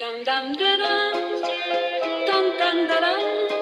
Dum dum da, dun. dum dum da, dun.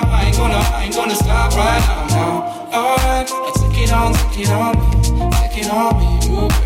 stop, I ain't gonna, I ain't gonna stop right now, now. Alright, I took it on, took it on me, took it on me, move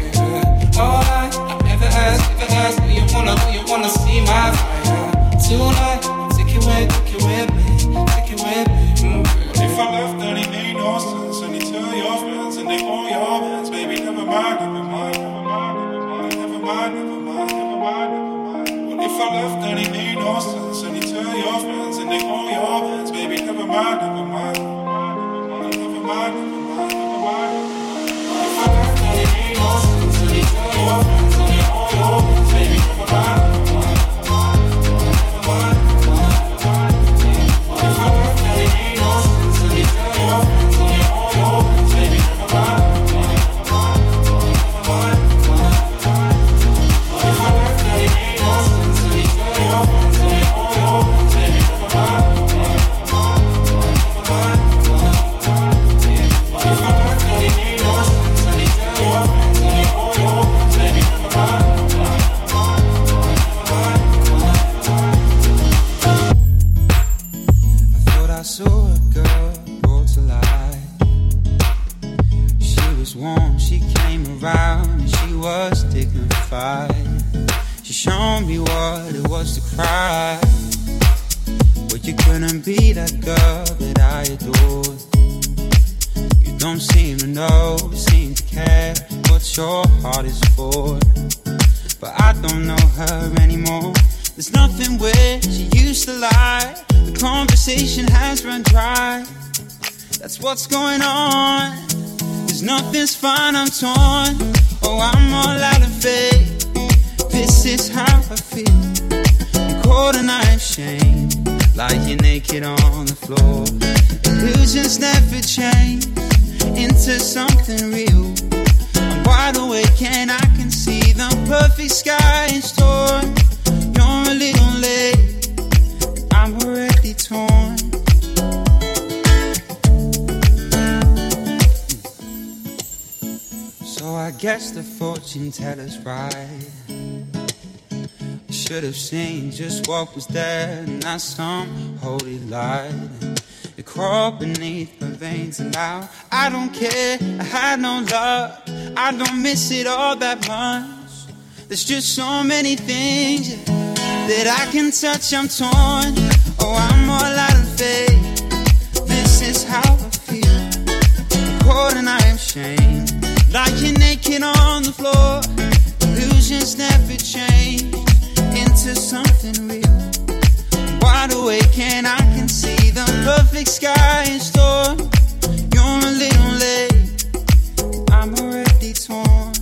Naked on the floor. Illusions never change into something real. I'm wide awake and I can see the perfect sky in store. You're a little late. I'm already torn. So I guess the fortune teller's right. Should have seen just what was there, not some holy light. It crawled beneath my veins, and now I don't care. I had no love, I don't miss it all that much. There's just so many things that I can touch. I'm torn. Oh, I'm all out of faith. This is how I feel. Cold and I am ashamed. Lying naked on the floor. Illusions never change into something real. Wide awake and I can see the perfect sky in store. You're a little late. I'm already torn.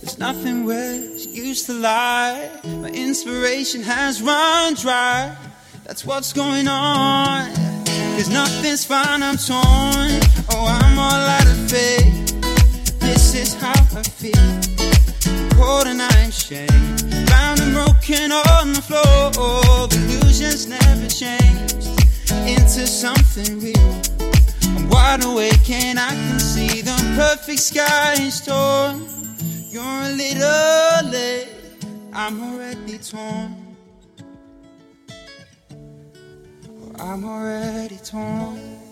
There's nothing where she used to lie. My inspiration has run dry. That's what's going on. Cause nothing's fine, I'm torn. Oh, I'm all out of faith. This is how I feel. Cold and ashamed. Bound and broken on the floor. The illusions never changed into something real. I'm wide awake and I can see the perfect sky in store. You're a little late. I'm already torn. I'm already torn.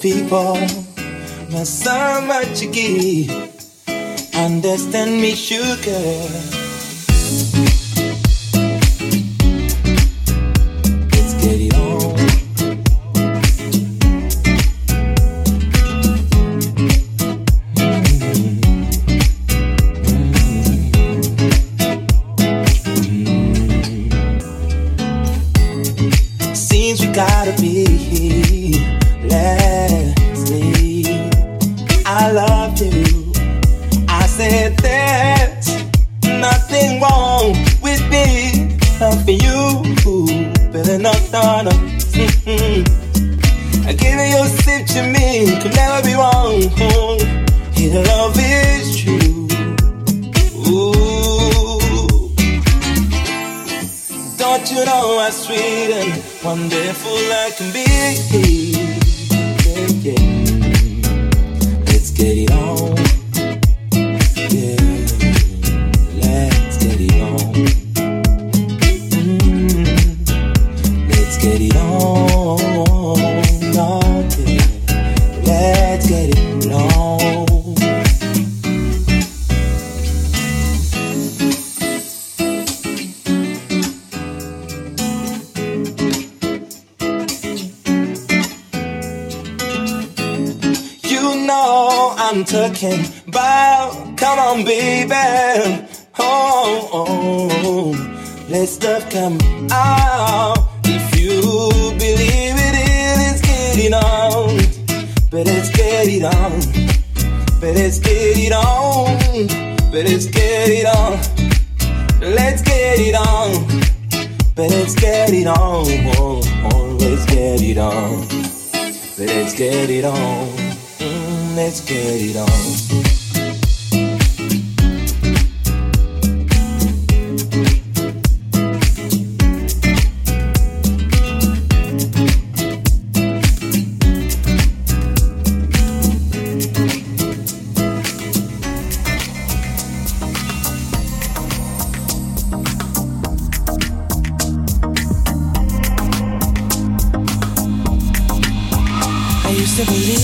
People. To believe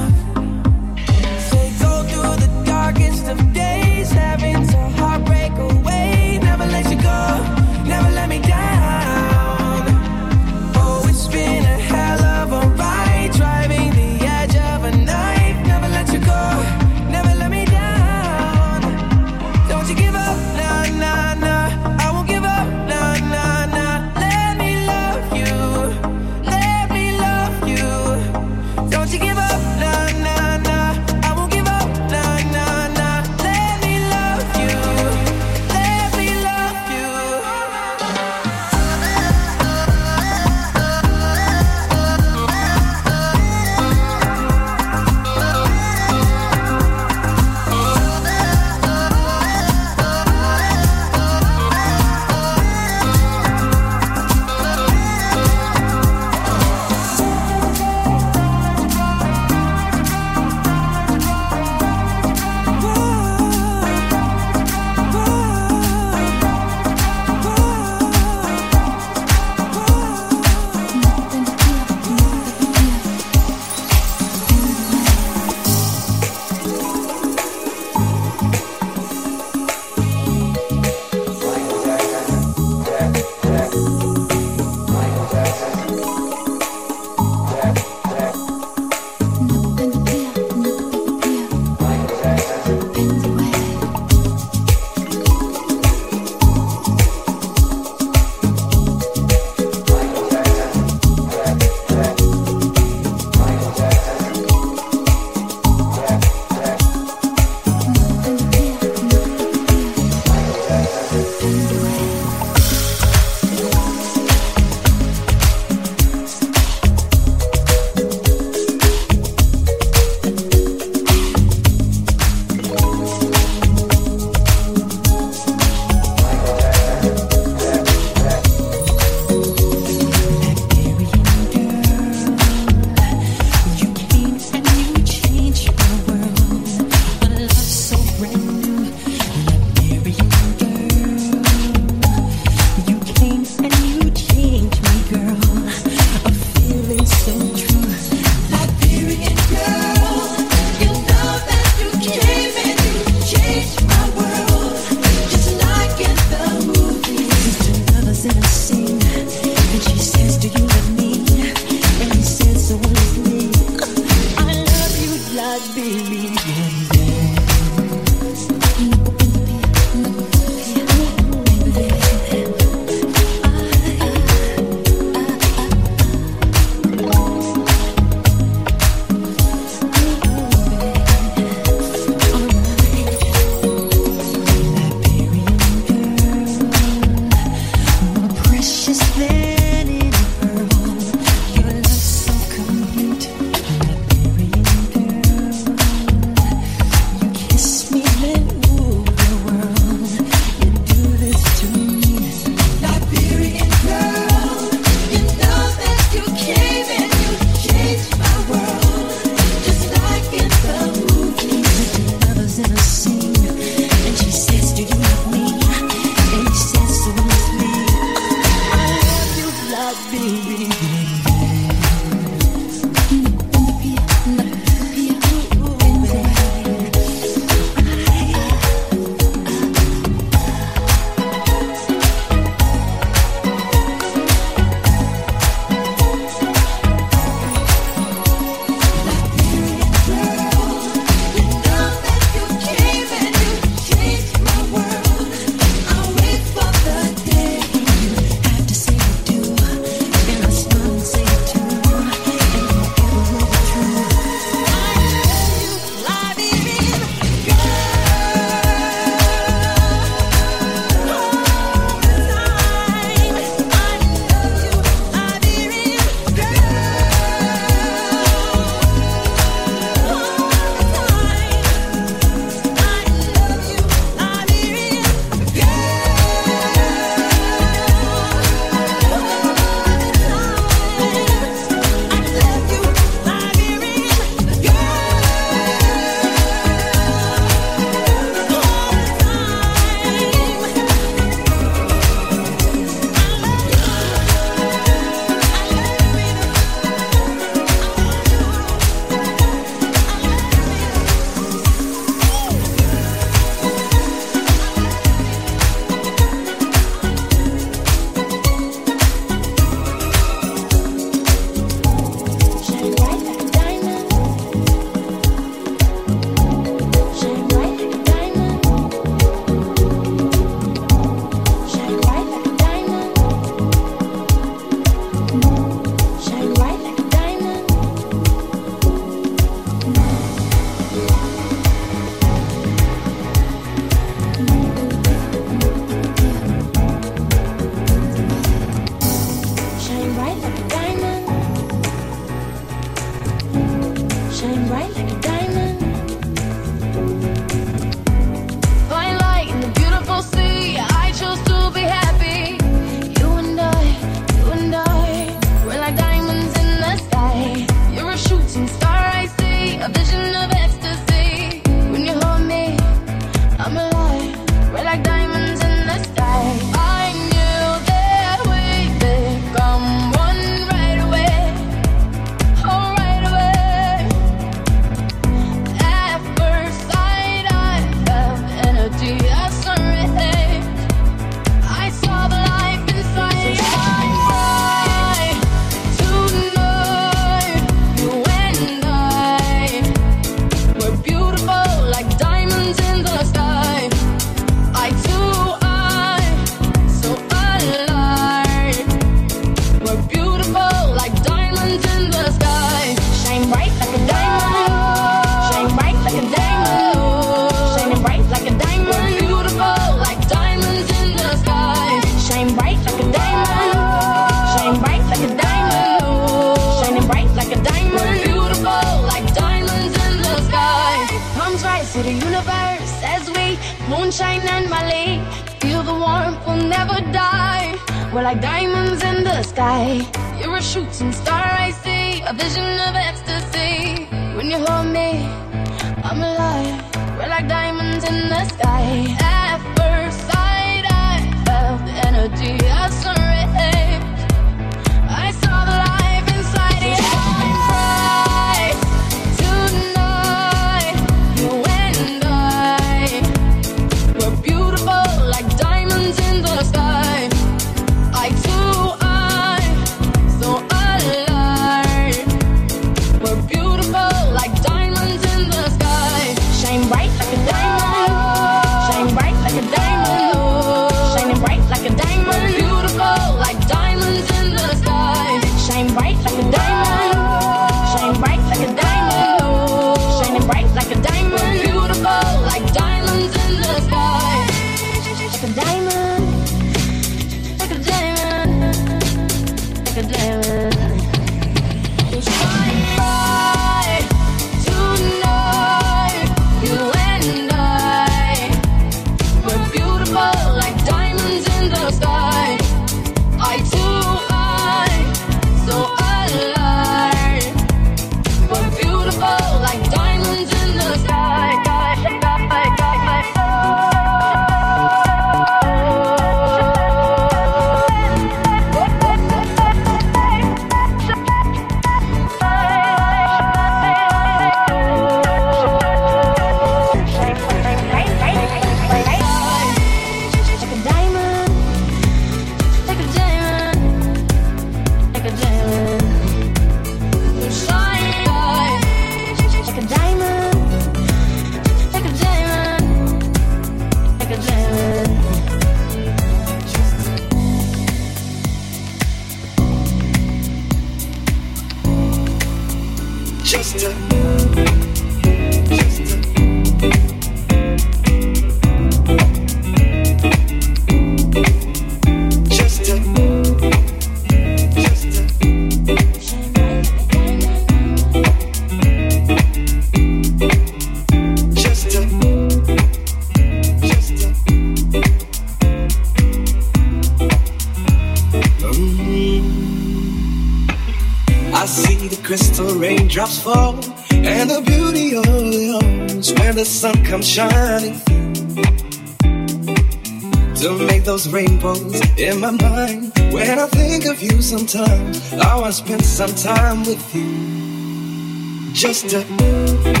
some time with you. Just to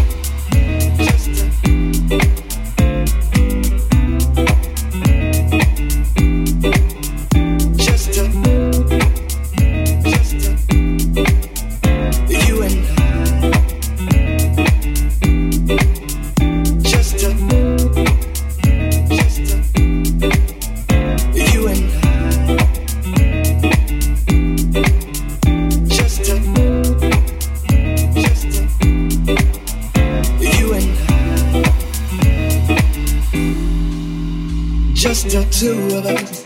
Just the two of us.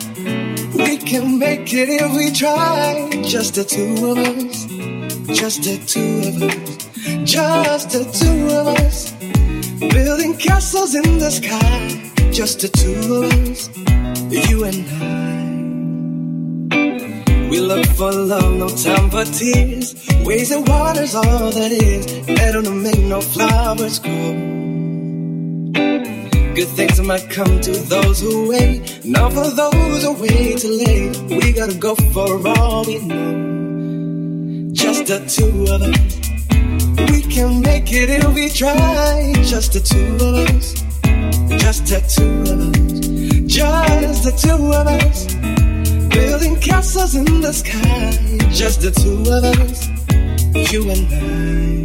We can make it if we try, just the two of us. Just the two of us. just the two of us. Building castles in the sky. Just the two of us. You and I. We look for love, no time for tears. Waves and water's all that is. Better to make no flowers grow. Good things might come to those who wait. Not for those who wait too late. We gotta go for all we know just the two of us. We can make it if we try. Just the two of us. Just the two of us. Just the two of us. Building castles in the sky. Just the two of us. You and I.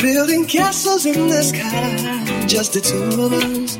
building castles in the sky, just the two of us,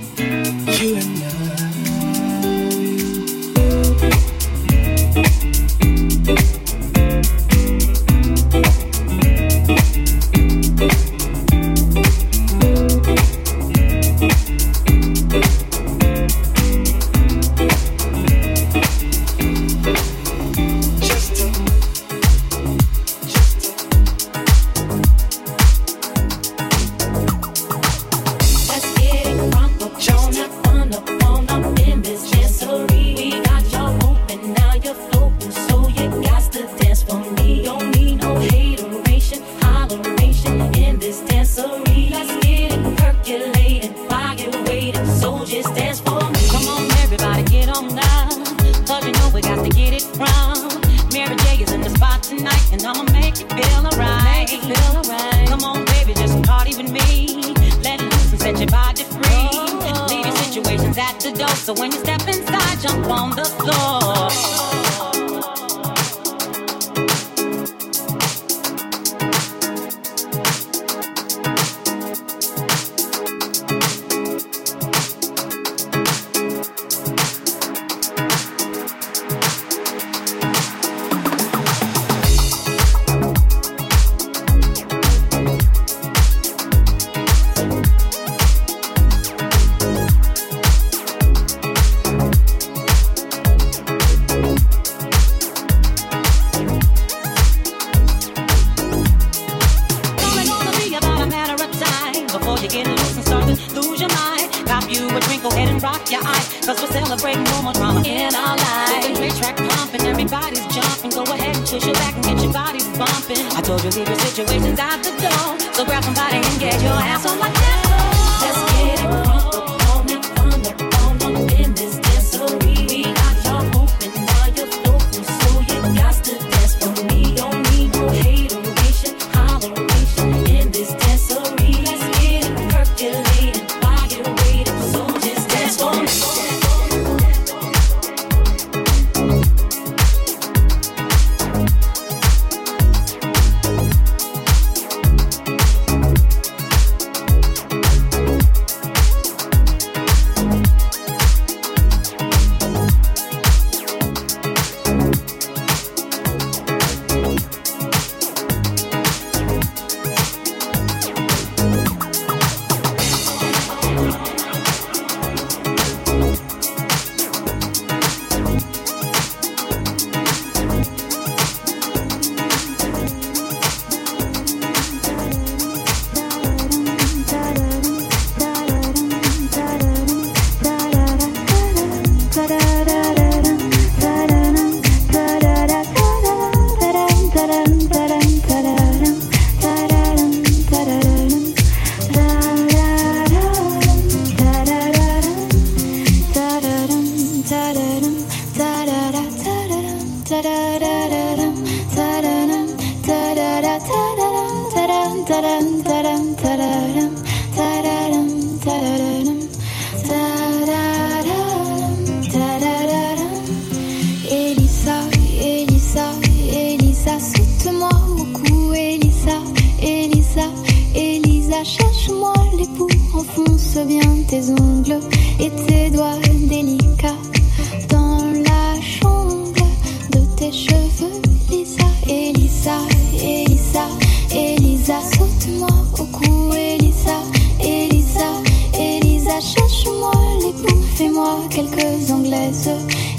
quelques anglaises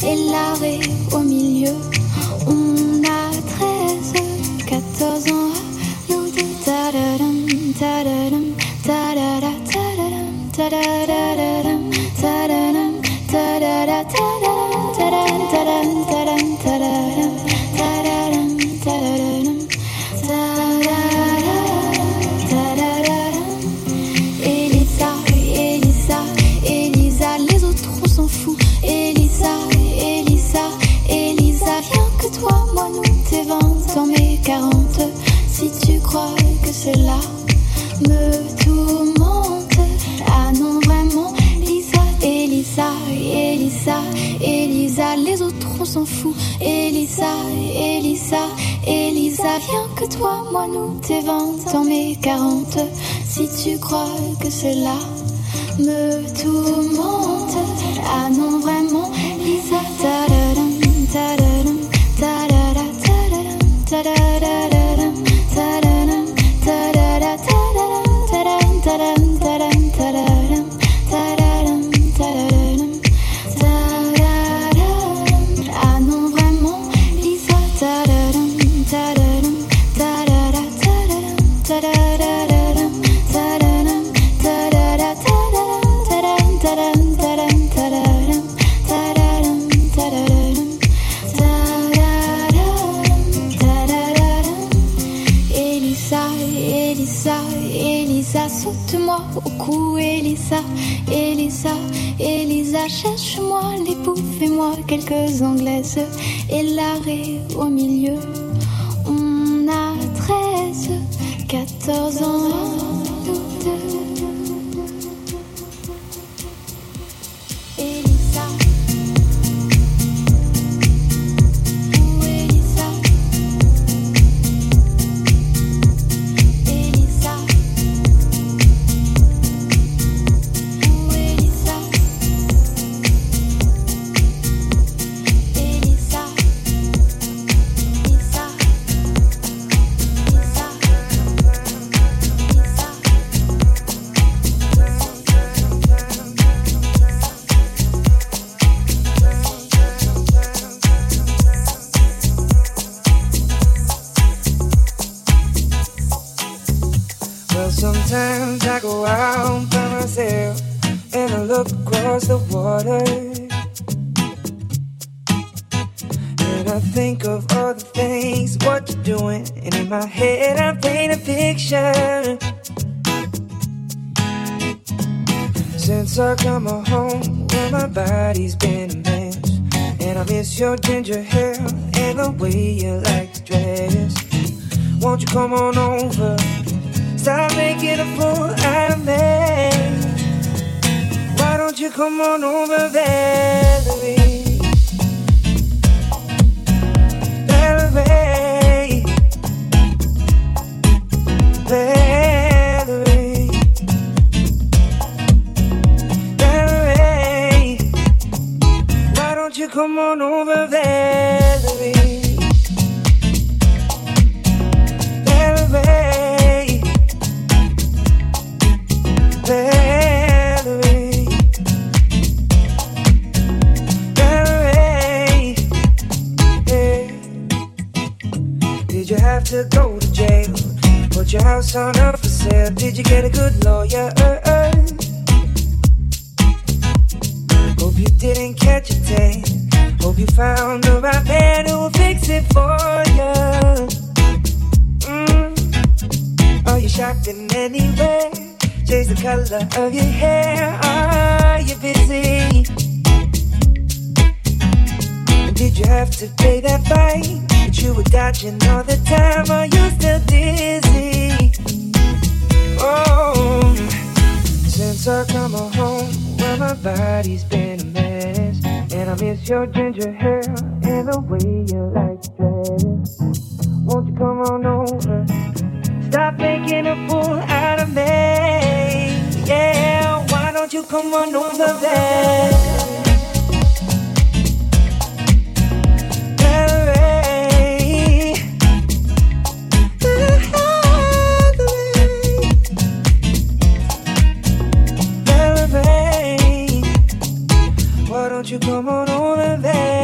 et l'arrêt au milieu. On a 13, 14 ans, nous deux. Moi nous tes mes 40. Si tu crois que cela me tourmente. Found the right man who will fix it for you. Mm. Are you shocked in any way? Change the color of your hair. Are you busy? Did you have to pay that fine that you were dodging all the time? Are you still dizzy? Oh, since I come home, well my body's been a mess, and I miss your ginger hair and the way you like dress. Won't you come on over? Stop making a fool out of me. Yeah, why don't you come on over there? You come on over, Valerie?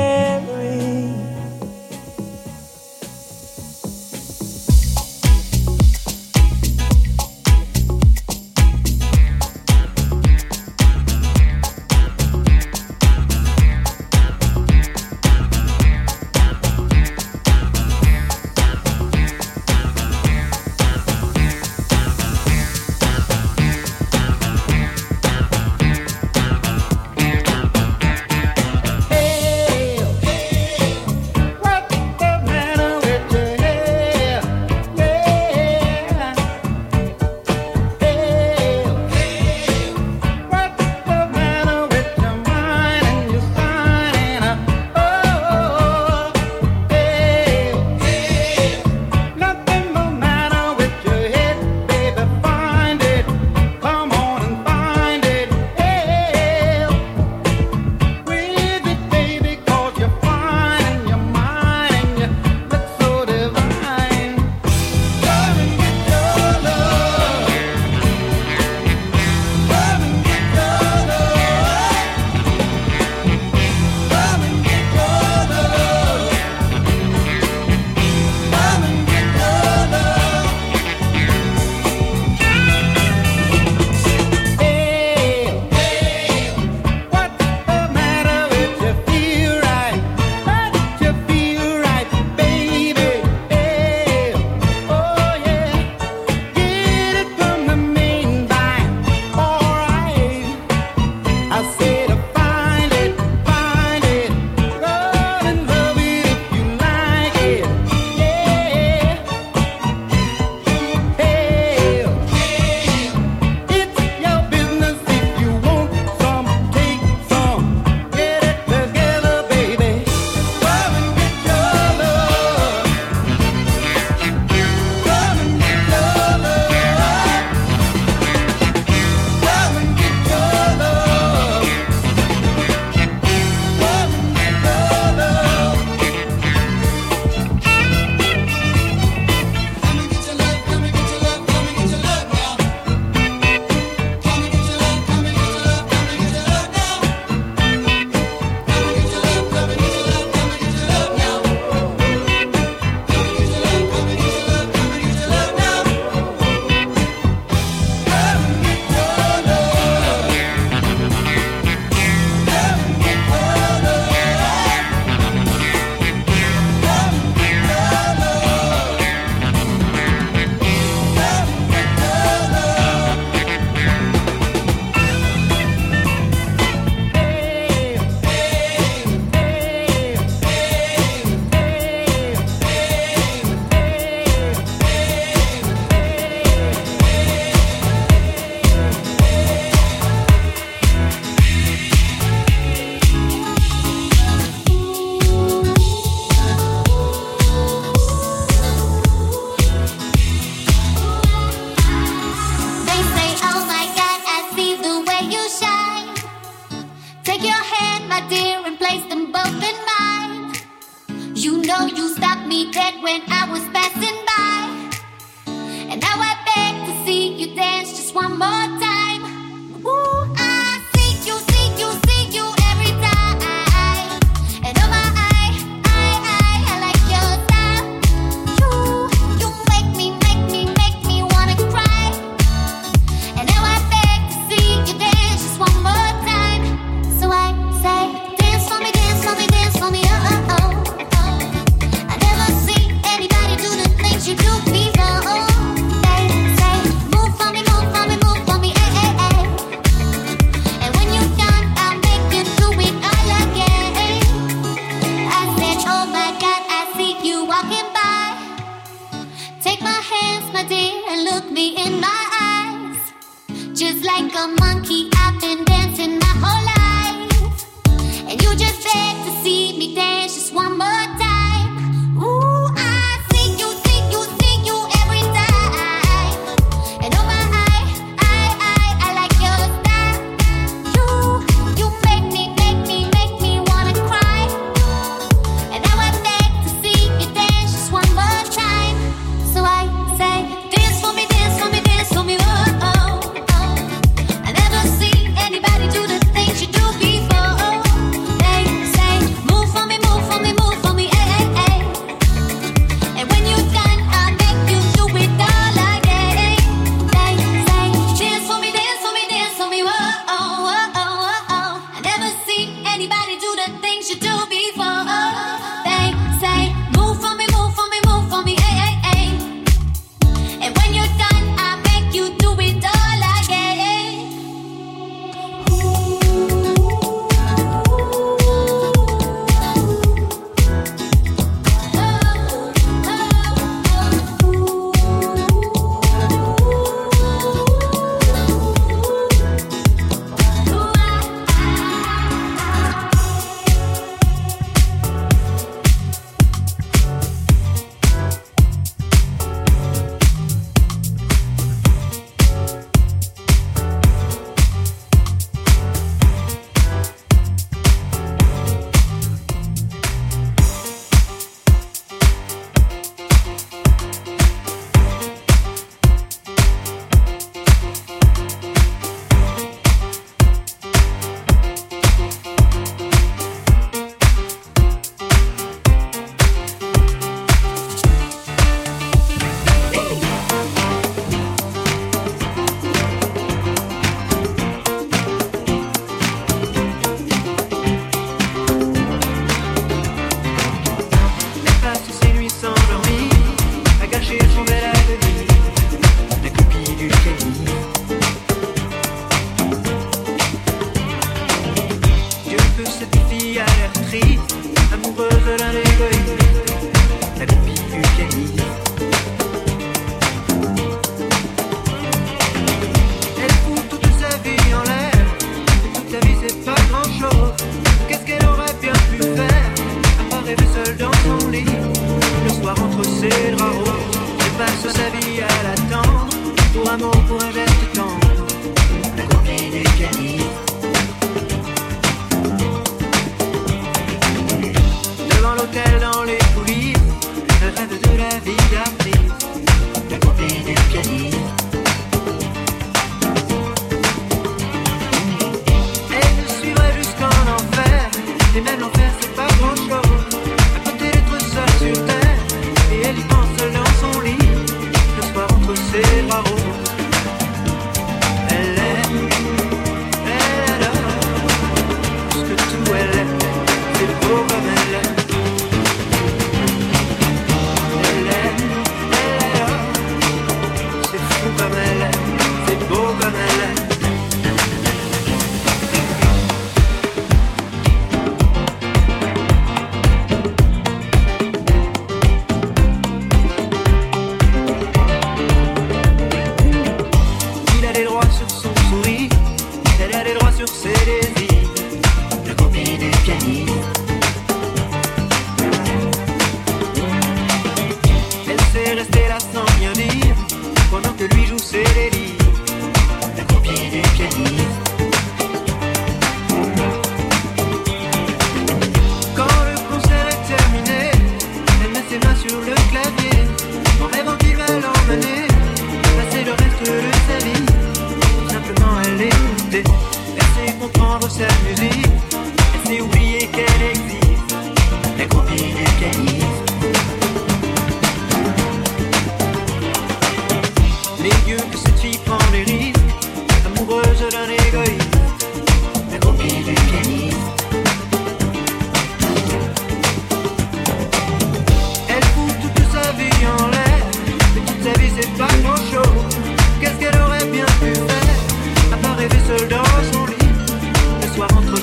puede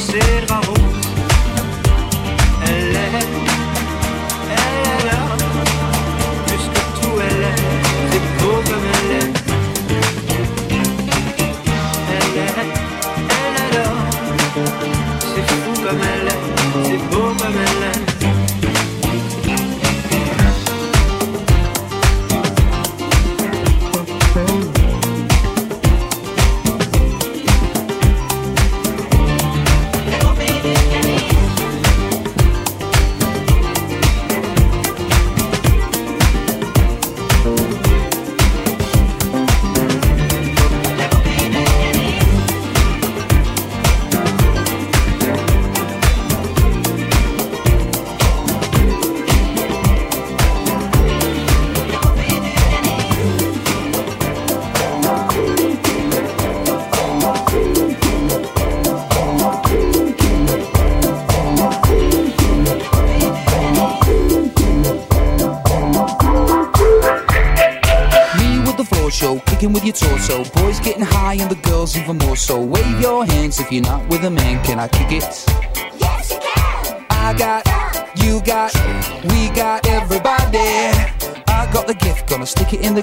observa So wave your hands if you're not with a man. Can I kick it? Yes, you can. I got, you got, we got everybody. I got the gift, gonna stick it in the